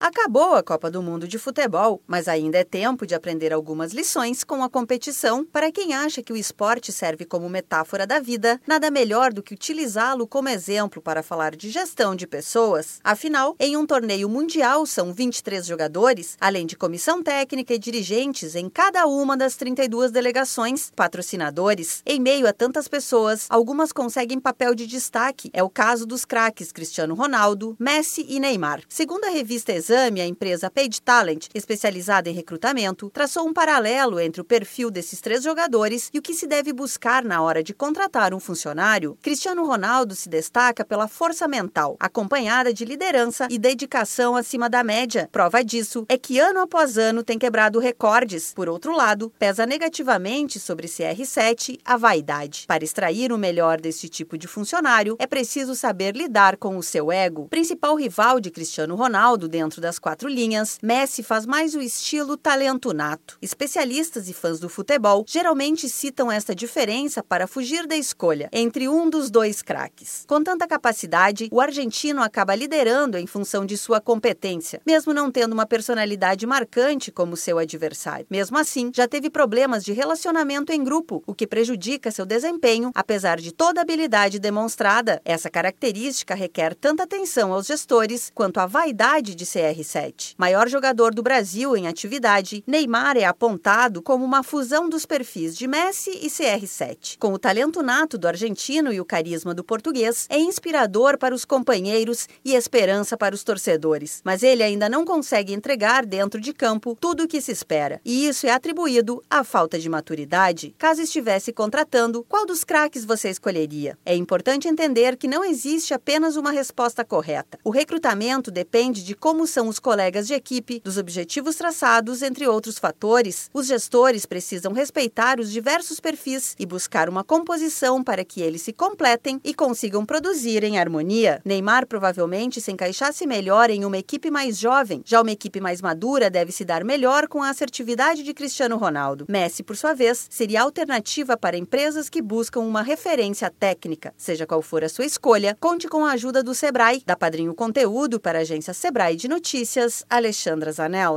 Acabou a Copa do Mundo de Futebol, mas ainda é tempo de aprender algumas lições com a competição. Para quem acha que o esporte serve como metáfora da vida, nada melhor do que utilizá-lo como exemplo para falar de gestão de pessoas. Afinal, em um torneio mundial são 23 jogadores, além de comissão técnica e dirigentes em cada uma das 32 delegações, patrocinadores. Em meio a tantas pessoas, algumas conseguem papel de destaque. É o caso dos craques Cristiano Ronaldo, Messi e Neymar. Segundo a revista exame, a empresa Paid Talent, especializada em recrutamento, traçou um paralelo entre o perfil desses três jogadores e o que se deve buscar na hora de contratar um funcionário. Cristiano Ronaldo se destaca pela força mental, acompanhada de liderança e dedicação acima da média. Prova disso é que ano após ano tem quebrado recordes. Por outro lado, pesa negativamente sobre CR7 a vaidade. Para extrair o melhor desse tipo de funcionário, é preciso saber lidar com o seu ego. Principal rival de Cristiano Ronaldo dentro dentro das quatro linhas, Messi faz mais o estilo talento nato. Especialistas e fãs do futebol geralmente citam esta diferença para fugir da escolha entre um dos dois craques. Com tanta capacidade, o argentino acaba liderando em função de sua competência, mesmo não tendo uma personalidade marcante como seu adversário. Mesmo assim, já teve problemas de relacionamento em grupo, o que prejudica seu desempenho, apesar de toda a habilidade demonstrada. Essa característica requer tanta atenção aos gestores quanto a vaidade de ser CR7. Maior jogador do Brasil em atividade, Neymar é apontado como uma fusão dos perfis de Messi e CR7. Com o talento nato do argentino e o carisma do português, é inspirador para os companheiros e esperança para os torcedores. Mas ele ainda não consegue entregar dentro de campo tudo o que se espera. E isso é atribuído à falta de maturidade. Caso estivesse contratando, qual dos craques você escolheria? É importante entender que não existe apenas uma resposta correta. O recrutamento depende de como são os colegas de equipe, dos objetivos traçados, entre outros fatores, os gestores precisam respeitar os diversos perfis e buscar uma composição para que eles se completem e consigam produzir em harmonia. Neymar provavelmente se encaixasse melhor em uma equipe mais jovem, já uma equipe mais madura deve se dar melhor com a assertividade de Cristiano Ronaldo. Messi, por sua vez, seria alternativa para empresas que buscam uma referência técnica. Seja qual for a sua escolha, conte com a ajuda do Sebrae, da Padrinho Conteúdo para a agência Sebrae de Notícias, Alexandra Zanella.